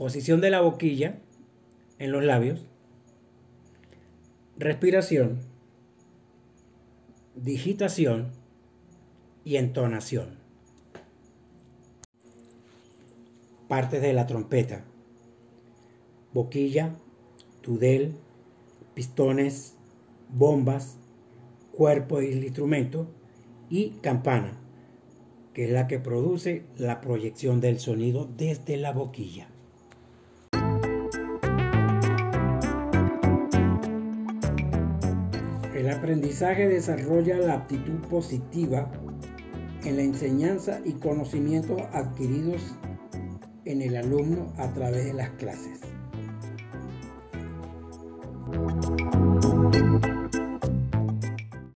posición de la boquilla en los labios, respiración, digitación y entonación. Partes de la trompeta. Boquilla, tudel, pistones, bombas, cuerpo del instrumento y campana, que es la que produce la proyección del sonido desde la boquilla. El aprendizaje desarrolla la aptitud positiva en la enseñanza y conocimientos adquiridos en el alumno a través de las clases.